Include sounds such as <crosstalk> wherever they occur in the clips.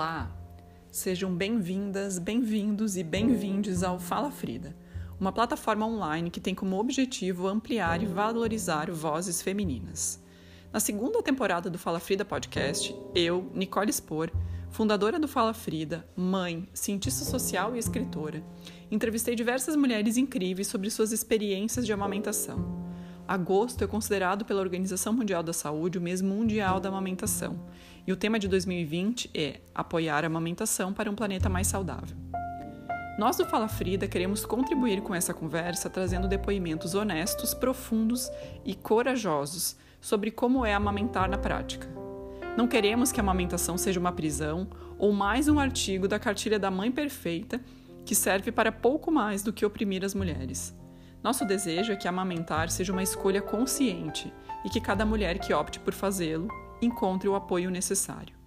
Olá! Sejam bem-vindas, bem-vindos e bem-vindes ao Fala Frida, uma plataforma online que tem como objetivo ampliar e valorizar vozes femininas. Na segunda temporada do Fala Frida podcast, eu, Nicole Spor, fundadora do Fala Frida, mãe, cientista social e escritora, entrevistei diversas mulheres incríveis sobre suas experiências de amamentação. Agosto é considerado pela Organização Mundial da Saúde o mês mundial da amamentação, e o tema de 2020 é Apoiar a amamentação para um planeta mais saudável. Nós do Fala Frida queremos contribuir com essa conversa trazendo depoimentos honestos, profundos e corajosos sobre como é amamentar na prática. Não queremos que a amamentação seja uma prisão ou mais um artigo da cartilha da mãe perfeita que serve para pouco mais do que oprimir as mulheres. Nosso desejo é que amamentar seja uma escolha consciente e que cada mulher que opte por fazê-lo encontre o apoio necessário.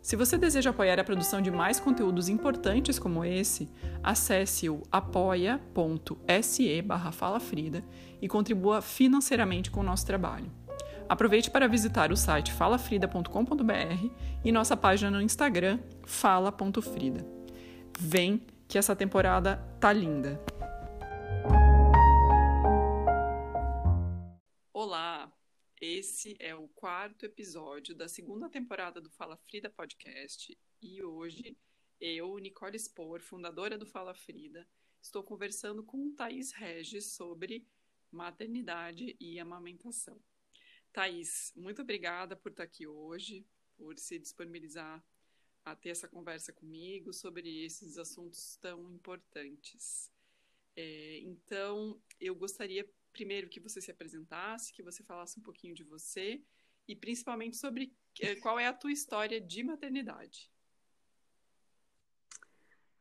Se você deseja apoiar a produção de mais conteúdos importantes como esse, acesse o apoia.se falafrida e contribua financeiramente com o nosso trabalho. Aproveite para visitar o site falafrida.com.br e nossa página no Instagram, fala.frida. Vem que essa temporada tá linda! Esse é o quarto episódio da segunda temporada do Fala Frida Podcast e hoje eu, Nicole Spor, fundadora do Fala Frida, estou conversando com Thaís Regis sobre maternidade e amamentação. Thaís, muito obrigada por estar aqui hoje, por se disponibilizar a ter essa conversa comigo sobre esses assuntos tão importantes. É, então, eu gostaria primeiro que você se apresentasse, que você falasse um pouquinho de você e principalmente sobre eh, qual é a tua história de maternidade.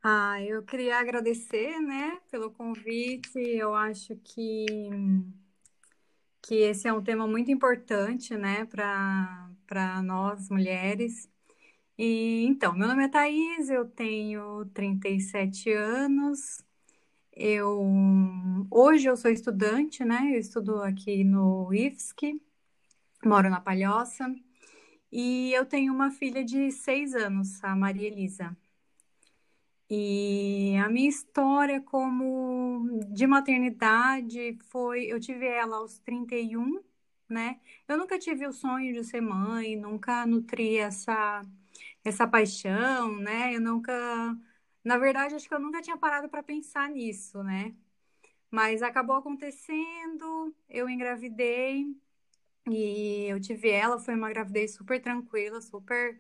Ah, eu queria agradecer, né, pelo convite. Eu acho que que esse é um tema muito importante, né, para para nós mulheres. E então, meu nome é Thaís, eu tenho 37 anos, eu hoje eu sou estudante, né? Eu estudo aqui no IFSC, moro na Palhoça, e eu tenho uma filha de seis anos, a Maria Elisa. E a minha história como de maternidade foi, eu tive ela aos 31, né? Eu nunca tive o sonho de ser mãe, nunca nutri essa essa paixão, né? Eu nunca na verdade, acho que eu nunca tinha parado para pensar nisso, né? Mas acabou acontecendo, eu engravidei e eu tive ela, foi uma gravidez super tranquila, super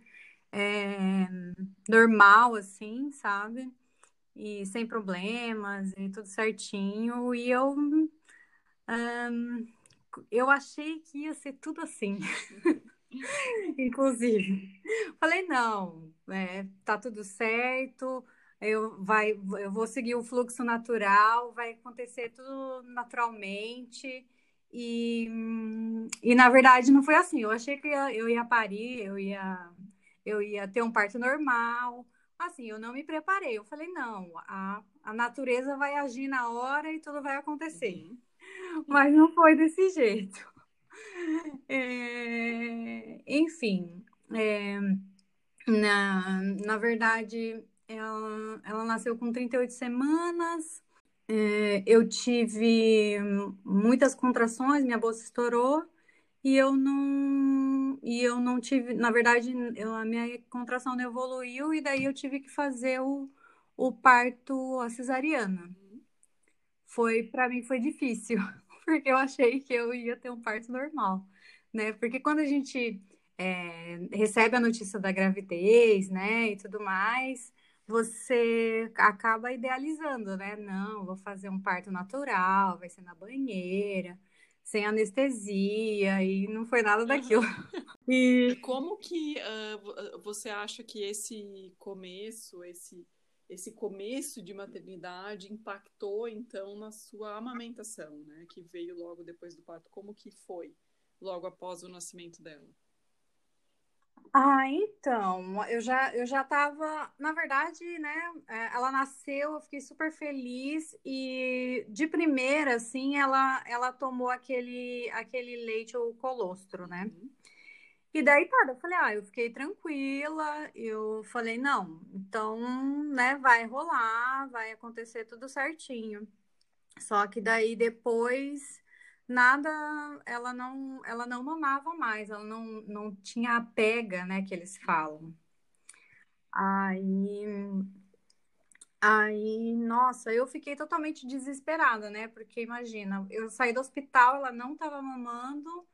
é, normal, assim, sabe? E sem problemas e tudo certinho. E eu, um, eu achei que ia ser tudo assim. <laughs> Inclusive, falei, não, é, tá tudo certo, eu, vai, eu vou seguir o fluxo natural, vai acontecer tudo naturalmente. E, e na verdade não foi assim. Eu achei que eu ia parir, eu ia, eu ia ter um parto normal. Assim, eu não me preparei. Eu falei, não, a, a natureza vai agir na hora e tudo vai acontecer. Uhum. <laughs> Mas não foi desse jeito. <laughs> É, enfim, é, na, na verdade, ela, ela nasceu com 38 semanas. É, eu tive muitas contrações, minha bolsa estourou e eu não e eu não tive, na verdade, eu, a minha contração não evoluiu e daí eu tive que fazer o, o parto a cesariana. Foi para mim foi difícil, <laughs> porque eu achei que eu ia ter um parto normal, né? Porque quando a gente é, recebe a notícia da gravidez, né, e tudo mais, você acaba idealizando, né? Não, vou fazer um parto natural, vai ser na banheira, sem anestesia, e não foi nada daquilo. <laughs> E como que uh, você acha que esse começo, esse, esse começo de maternidade impactou então na sua amamentação, né? Que veio logo depois do parto. Como que foi logo após o nascimento dela? Ah, então, eu já eu já tava, na verdade, né, é, ela nasceu, eu fiquei super feliz e de primeira assim, ela ela tomou aquele aquele leite ou colostro, né? Uhum. E daí, tá, eu falei, ah, eu fiquei tranquila, eu falei, não, então, né, vai rolar, vai acontecer tudo certinho. Só que daí depois nada, ela não, ela não mamava mais, ela não, não tinha a pega, né, que eles falam. Aí, aí, nossa, eu fiquei totalmente desesperada, né? Porque imagina, eu saí do hospital, ela não estava mamando,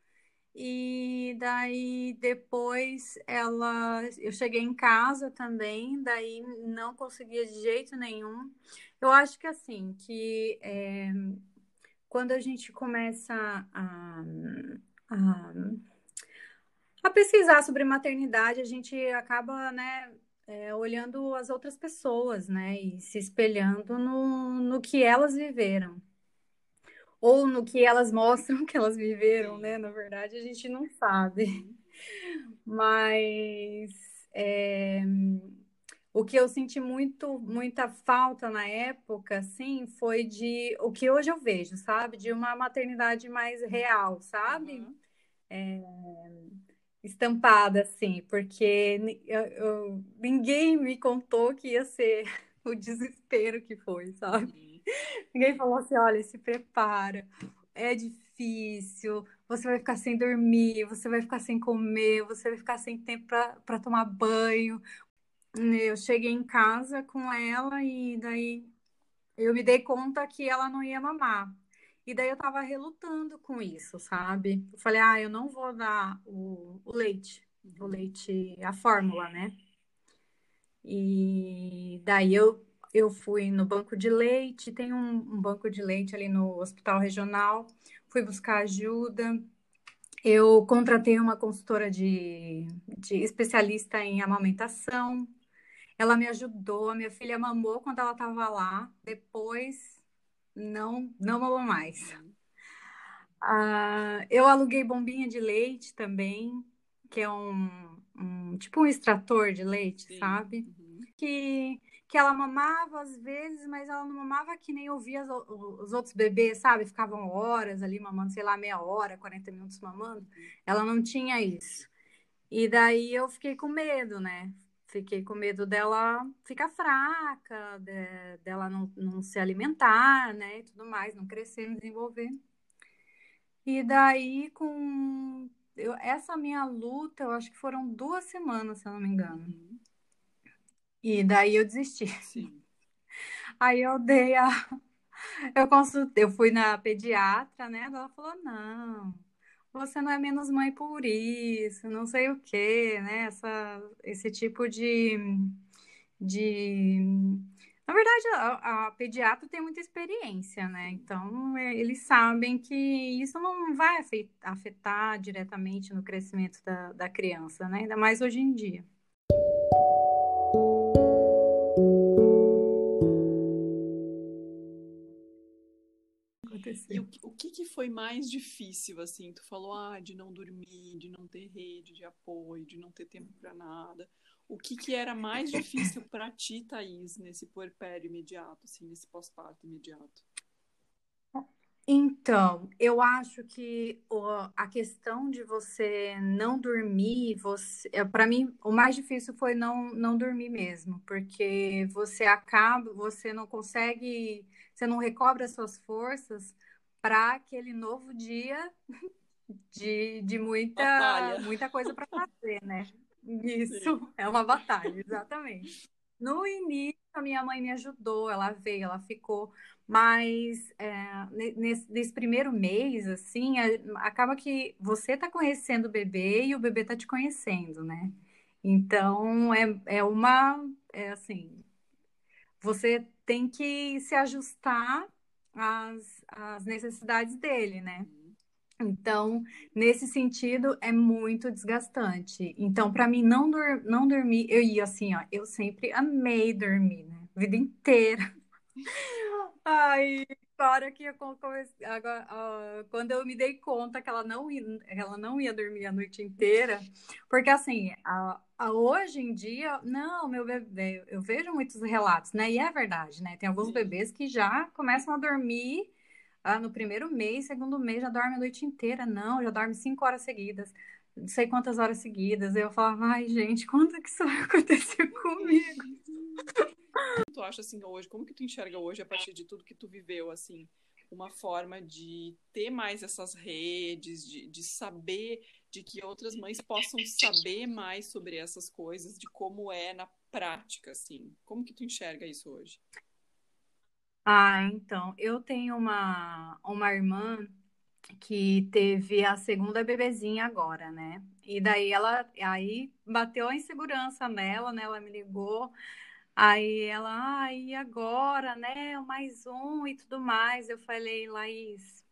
e daí depois ela, eu cheguei em casa também, daí não conseguia de jeito nenhum. Eu acho que assim, que é, quando a gente começa a, a, a, pesquisar sobre maternidade, a gente acaba, né, é, olhando as outras pessoas, né, e se espelhando no, no que elas viveram. Ou no que elas mostram <laughs> que elas viveram, né? Na verdade, a gente não sabe. Mas é, o que eu senti muito, muita falta na época, assim, foi de o que hoje eu vejo, sabe? De uma maternidade mais real, sabe? Uhum. É, estampada, assim, porque eu, eu, ninguém me contou que ia ser <laughs> o desespero que foi, sabe? Uhum. Ninguém falou assim: olha, se prepara, é difícil, você vai ficar sem dormir, você vai ficar sem comer, você vai ficar sem tempo para tomar banho, eu cheguei em casa com ela e daí eu me dei conta que ela não ia mamar. E daí eu tava relutando com isso, sabe? Eu falei, ah, eu não vou dar o, o leite, o leite, a fórmula, né? E daí eu, eu fui no banco de leite, tem um, um banco de leite ali no hospital regional, fui buscar ajuda. Eu contratei uma consultora de, de especialista em amamentação, ela me ajudou, a minha filha mamou quando ela estava lá, depois não, não mamou mais. Uh, eu aluguei bombinha de leite também, que é um, um tipo um extrator de leite, Sim. sabe? Uhum. Que, que ela mamava às vezes, mas ela não mamava que nem ouvia os, os outros bebês, sabe? Ficavam horas ali mamando, sei lá, meia hora, 40 minutos mamando. Uhum. Ela não tinha isso. E daí eu fiquei com medo, né? Fiquei com medo dela ficar fraca, de, dela não, não se alimentar, né, e tudo mais, não crescer, não desenvolver. E daí, com eu, essa minha luta, eu acho que foram duas semanas, se eu não me engano. E daí eu desisti. Sim. Aí eu dei a. Eu consultei, eu fui na pediatra, né? Ela falou: não, você não é menos mãe por isso, não sei o quê, né? Essa, esse tipo de, de... Na verdade, a, a pediatra tem muita experiência, né? Então, é, eles sabem que isso não vai afetar diretamente no crescimento da, da criança, né? Ainda mais hoje em dia. E o, o que, que foi mais difícil, assim? Tu falou, ah, de não dormir, de não ter rede de apoio, de não ter tempo para nada. O que, que era mais difícil para ti, Thaís, nesse puerpério imediato, assim, nesse pós-parto imediato? Então, eu acho que a questão de você não dormir, você, para mim, o mais difícil foi não, não dormir mesmo, porque você acaba, você não consegue, você não recobra suas forças para aquele novo dia de, de muita, muita coisa para fazer, né? Isso, Sim. é uma batalha, exatamente. No início, a minha mãe me ajudou, ela veio, ela ficou, mas é, nesse, nesse, primeiro mês, assim, acaba que você tá conhecendo o bebê e o bebê tá te conhecendo, né? Então, é, é uma, é assim, você tem que se ajustar às, às necessidades dele, né? Então, nesse sentido, é muito desgastante. Então, para mim, não, não dormir, eu ia assim, ó, eu sempre amei dormir, né? Vida inteira. <laughs> Ai, hora que eu comecei, agora, uh, quando eu me dei conta que ela não, ia, ela não ia dormir a noite inteira, porque assim, a, a, hoje em dia, não, meu bebê, eu vejo muitos relatos, né? E é verdade, né? Tem alguns bebês que já começam a dormir ah, no primeiro mês, segundo mês, já dorme a noite inteira. Não, já dorme cinco horas seguidas. não sei quantas horas seguidas. Eu falava, ai, gente, quando que isso vai acontecer <laughs> comigo? Tu acha assim hoje, como que tu enxerga hoje a partir de tudo que tu viveu, assim, uma forma de ter mais essas redes, de, de saber, de que outras mães possam saber mais sobre essas coisas, de como é na prática, assim. Como que tu enxerga isso hoje? Ah, então, eu tenho uma, uma irmã que teve a segunda bebezinha agora, né? E daí ela aí bateu a insegurança nela, né? Ela me ligou, aí ela, ah, e agora, né? Mais um e tudo mais. Eu falei, Laís,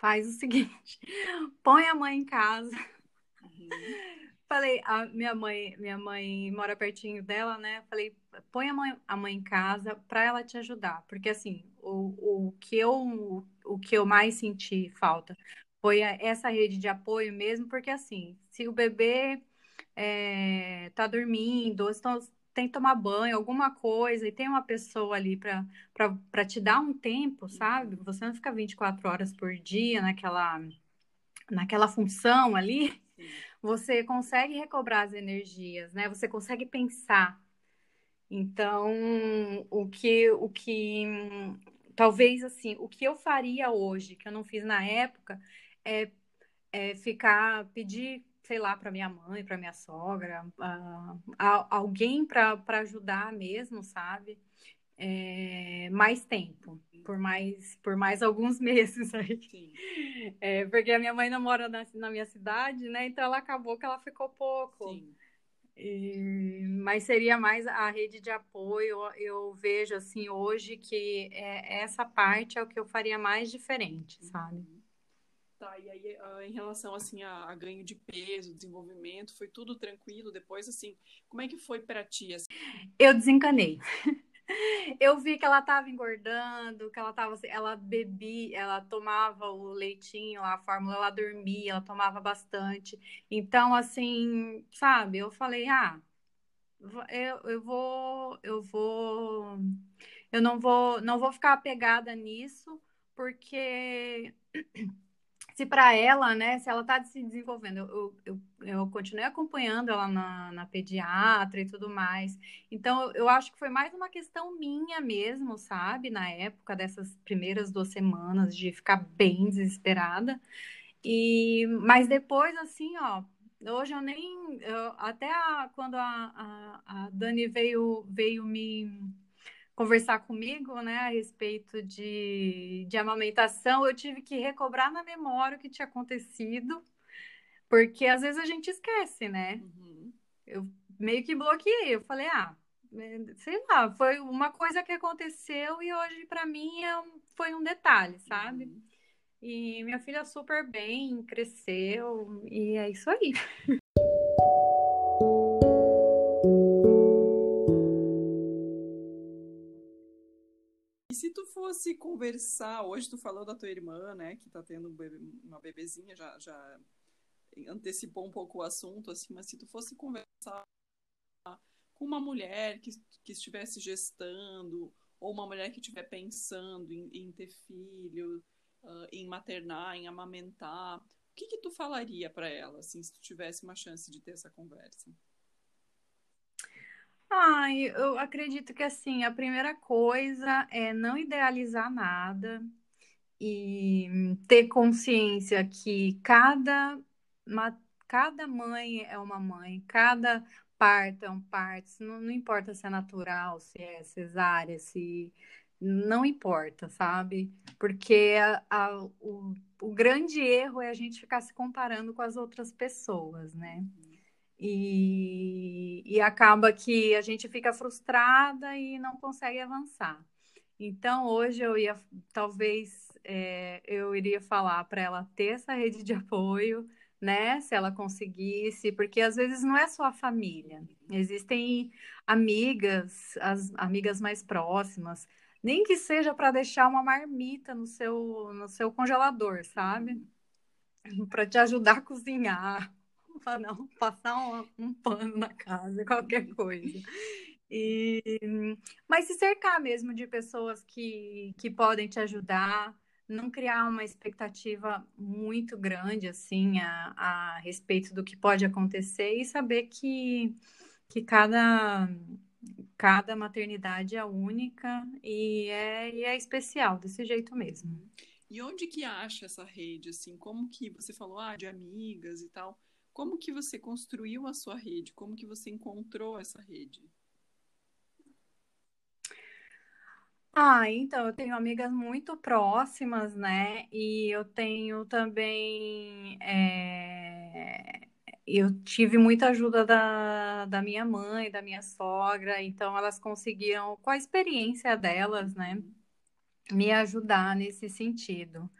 faz o <laughs> seguinte, põe a mãe em casa. Uhum. <laughs> Falei, a minha mãe, minha mãe mora pertinho dela, né? Falei, põe a mãe, a mãe em casa para ela te ajudar, porque assim, o, o que eu o que eu mais senti falta foi essa rede de apoio mesmo, porque assim, se o bebê é, tá dormindo, ou então tem que tomar banho, alguma coisa, e tem uma pessoa ali para te dar um tempo, sabe? Você não fica 24 horas por dia naquela, naquela função ali, você consegue recobrar as energias, né? Você consegue pensar. Então, o que, o que talvez assim, o que eu faria hoje, que eu não fiz na época, é, é ficar, pedir, sei lá, para minha mãe, para minha sogra, uh, alguém para ajudar mesmo, sabe? É, mais tempo, por mais, por mais alguns <laughs> meses aí. É, porque a minha mãe não mora na, na minha cidade, né? Então ela acabou que ela ficou pouco. Sim. E, mas seria mais a rede de apoio. Eu vejo assim hoje que é, essa parte é o que eu faria mais diferente, uhum. sabe? Tá, e aí ah, em relação assim a, a, ganho de peso, desenvolvimento, foi tudo tranquilo depois assim? Como é que foi para ti? Assim? Eu desencanei. <laughs> Eu vi que ela estava engordando, que ela tava, ela bebia, ela tomava o leitinho, a fórmula, ela dormia, ela tomava bastante. Então, assim, sabe, eu falei, ah, eu, eu vou, eu vou, eu não vou, não vou ficar apegada nisso, porque se para ela, né, se ela está se desenvolvendo, eu, eu, eu continuei acompanhando ela na, na pediatra e tudo mais. Então, eu acho que foi mais uma questão minha mesmo, sabe, na época dessas primeiras duas semanas de ficar bem desesperada. E, mas depois, assim, ó, hoje eu nem, eu, até a, quando a, a, a Dani veio, veio me conversar comigo, né, a respeito de, de amamentação, eu tive que recobrar na memória o que tinha acontecido, porque às vezes a gente esquece, né? Uhum. Eu meio que bloqueei, eu falei, ah, é, sei lá, foi uma coisa que aconteceu e hoje para mim é um, foi um detalhe, sabe? Uhum. E minha filha super bem, cresceu e é isso aí. <laughs> fosse conversar, hoje tu falou da tua irmã, né, que tá tendo uma bebezinha, já, já antecipou um pouco o assunto, assim, mas se tu fosse conversar com uma mulher que, que estivesse gestando, ou uma mulher que estiver pensando em, em, ter filho, uh, em maternar, em amamentar, o que que tu falaria para ela, assim, se tu tivesse uma chance de ter essa conversa? Ai, eu acredito que assim, a primeira coisa é não idealizar nada e ter consciência que cada, cada mãe é uma mãe, cada parto é um parto, não, não importa se é natural, se é cesárea, se não importa, sabe? Porque a, a, o, o grande erro é a gente ficar se comparando com as outras pessoas, né? E, e acaba que a gente fica frustrada e não consegue avançar. Então, hoje eu ia, talvez, é, eu iria falar para ela ter essa rede de apoio, né? Se ela conseguisse, porque às vezes não é só a família, existem amigas, as amigas mais próximas, nem que seja para deixar uma marmita no seu, no seu congelador, sabe? Para te ajudar a cozinhar, para não passar um, um pano na casa, <laughs> qualquer coisa. E, mas se cercar mesmo de pessoas que, que podem te ajudar, não criar uma expectativa muito grande assim a, a respeito do que pode acontecer e saber que, que cada, cada maternidade é única e é, e é especial desse jeito mesmo. E onde que acha essa rede, assim? Como que você falou, ah, de amigas e tal? Como que você construiu a sua rede? Como que você encontrou essa rede? Ah, então, eu tenho amigas muito próximas, né? E eu tenho também. é, Eu tive muita ajuda da, da minha mãe, da minha sogra, então elas conseguiram, com a experiência delas, né, me ajudar nesse sentido.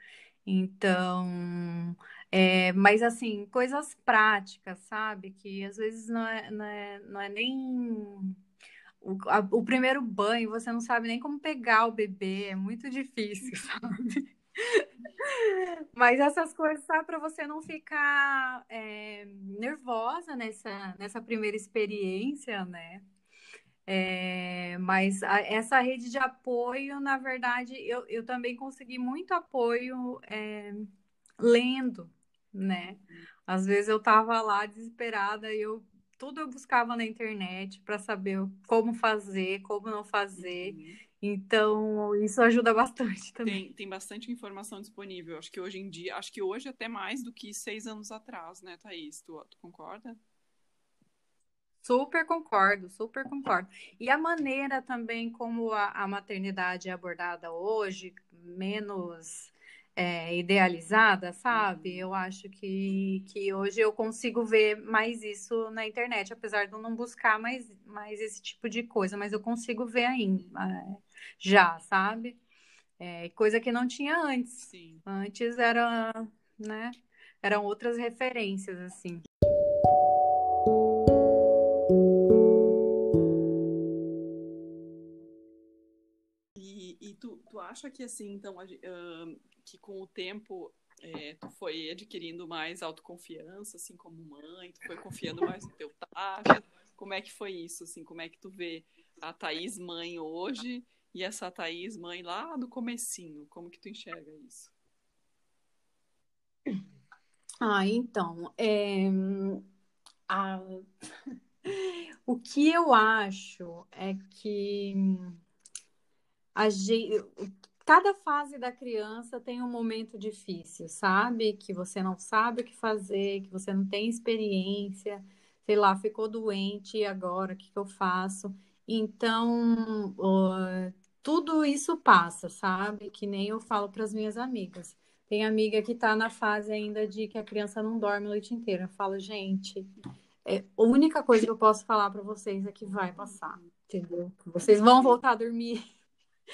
Então, é, mas assim, coisas práticas, sabe? Que às vezes não é, não é, não é nem o, a- o primeiro banho, você não sabe nem como pegar o bebê, é muito difícil, <laughs> sabe? Mas essas coisas, sabe, para você não ficar é, nervosa nessa, nessa primeira experiência, né? É, mas a- essa rede de apoio, na verdade, eu, eu também consegui muito apoio é, lendo, né? Às vezes eu tava lá desesperada e eu tudo eu buscava na internet para saber como fazer, como não fazer. Uhum. Então, isso ajuda bastante <laughs> também. Tem, tem bastante informação disponível. Acho que hoje em dia, acho que hoje até mais do que seis anos atrás, né, Thaís? Tu, tu concorda? Super concordo, super concordo. E a maneira também como a, a maternidade é abordada hoje, menos é, idealizada, sabe? Uhum. Eu acho que, que hoje eu consigo ver mais isso na internet, apesar de eu não buscar mais, mais esse tipo de coisa, mas eu consigo ver ainda, é, já, sabe? É, coisa que não tinha antes. Sim. Antes era, né? Eram outras referências, assim. Tu, acha que assim, então, ahn, que com o tempo é, tu foi adquirindo mais autoconfiança, assim, como mãe, tu foi confiando mais no teu tacho? Como é que foi isso, assim? Como é que tu vê a Thaís mãe hoje e essa Thaís mãe lá do comecinho? Como que tu enxerga isso? Ah, então, é, a- <laughs> o que eu acho é que a gen- cada fase da criança tem um momento difícil, sabe? Que você não sabe o que fazer, que você não tem experiência, sei lá, ficou doente e agora o que que eu faço? Então, ó, tudo isso passa, sabe? Que nem eu falo para as minhas amigas. Tem amiga que tá na fase ainda de que a criança não dorme a noite inteira. Eu falo, gente, é, a única coisa que eu posso falar para vocês é que vai passar, entendeu? Vocês vão voltar a dormir. <laughs>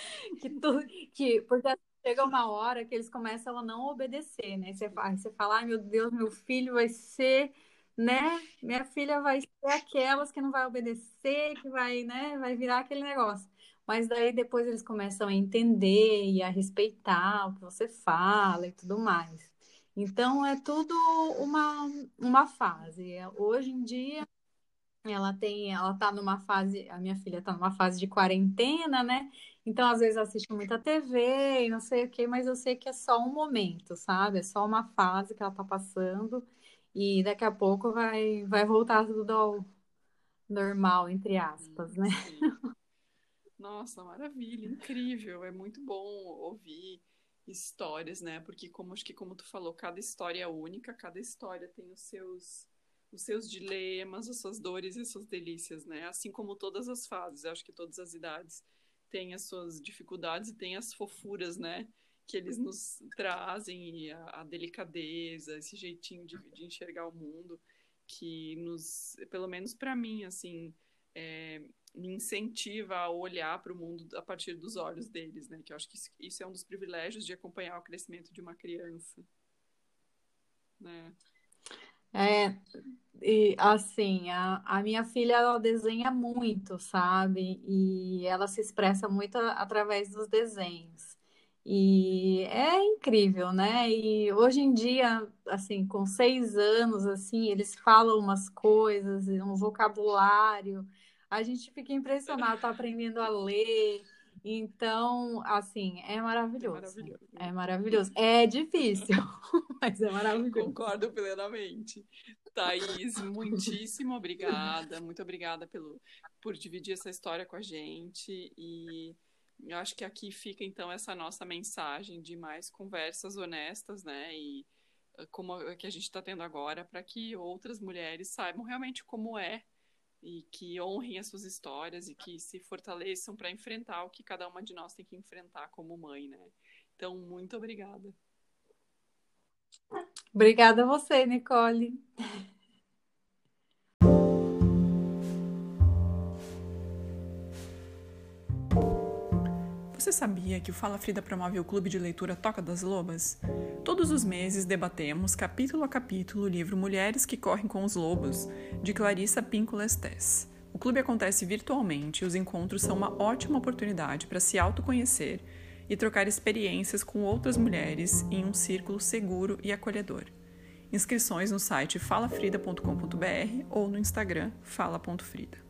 <laughs> Que tu, que, porque chega uma hora que eles começam a não obedecer, né? Você, fa- você fala, ai meu Deus, meu filho vai ser, né? Minha filha vai ser aquelas que não vai obedecer, que vai, né? Vai virar aquele negócio. Mas daí depois eles começam a entender e a respeitar o que você fala e tudo mais. Então é tudo uma, uma fase. É, Hoje em dia ela tem, ela tá numa fase, a minha filha tá numa fase de quarentena, né? Então, às vezes, assiste muita TV e não sei o quê, mas eu sei que é só um momento, sabe? É só uma fase que ela tá passando e daqui a pouco vai, vai voltar tudo ao normal, entre aspas, né? Nossa, maravilha, incrível. É muito bom ouvir histórias, né? Porque como acho que como tu falou, cada história é única, cada história tem os seus os seus dilemas, as suas dores e as suas delícias, né? Assim como todas as fases, eu acho que todas as idades têm as suas dificuldades e têm as fofuras, né? Que eles nos trazem a, a delicadeza, esse jeitinho de, de enxergar o mundo que nos, pelo menos para mim, assim, é, me incentiva a olhar para o mundo a partir dos olhos deles, né? Que eu acho que isso é um dos privilégios de acompanhar o crescimento de uma criança, né? É, e assim, a, a minha filha ela desenha muito, sabe? E ela se expressa muito a- através dos desenhos. E é incrível, né? E hoje em dia, assim, com seis anos, assim, eles falam umas coisas, um vocabulário. A gente fica impressionado, tá aprendendo a ler. Então, assim, é maravilhoso. É maravilhoso. É maravilhoso. É difícil, <laughs> <laughs> mas é maravilhoso. Concordo plenamente. Thaís, muitíssimo obrigada. Muito obrigada pelo, por dividir essa história com a gente. E eu acho que aqui fica, então, essa nossa mensagem de mais conversas honestas, né? E ah, como a que a gente está tendo agora, para que outras mulheres saibam realmente como é e que honrem as suas histórias e que se fortaleçam para enfrentar o que cada uma de nós tem que enfrentar como mãe, né? Então, muito obrigada. Obrigada a você, Nicole. Você sabia que o Fala Frida promove o clube de leitura Toca das Lobas? Todos os meses debatemos, capítulo a capítulo, o livro Mulheres que Correm com os Lobos, de Clarissa Pinkola Estés. O clube acontece virtualmente e os encontros são uma ótima oportunidade para se autoconhecer e trocar experiências com outras mulheres em um círculo seguro e acolhedor. Inscrições no site falafrida.com.br ou no Instagram fala.frida.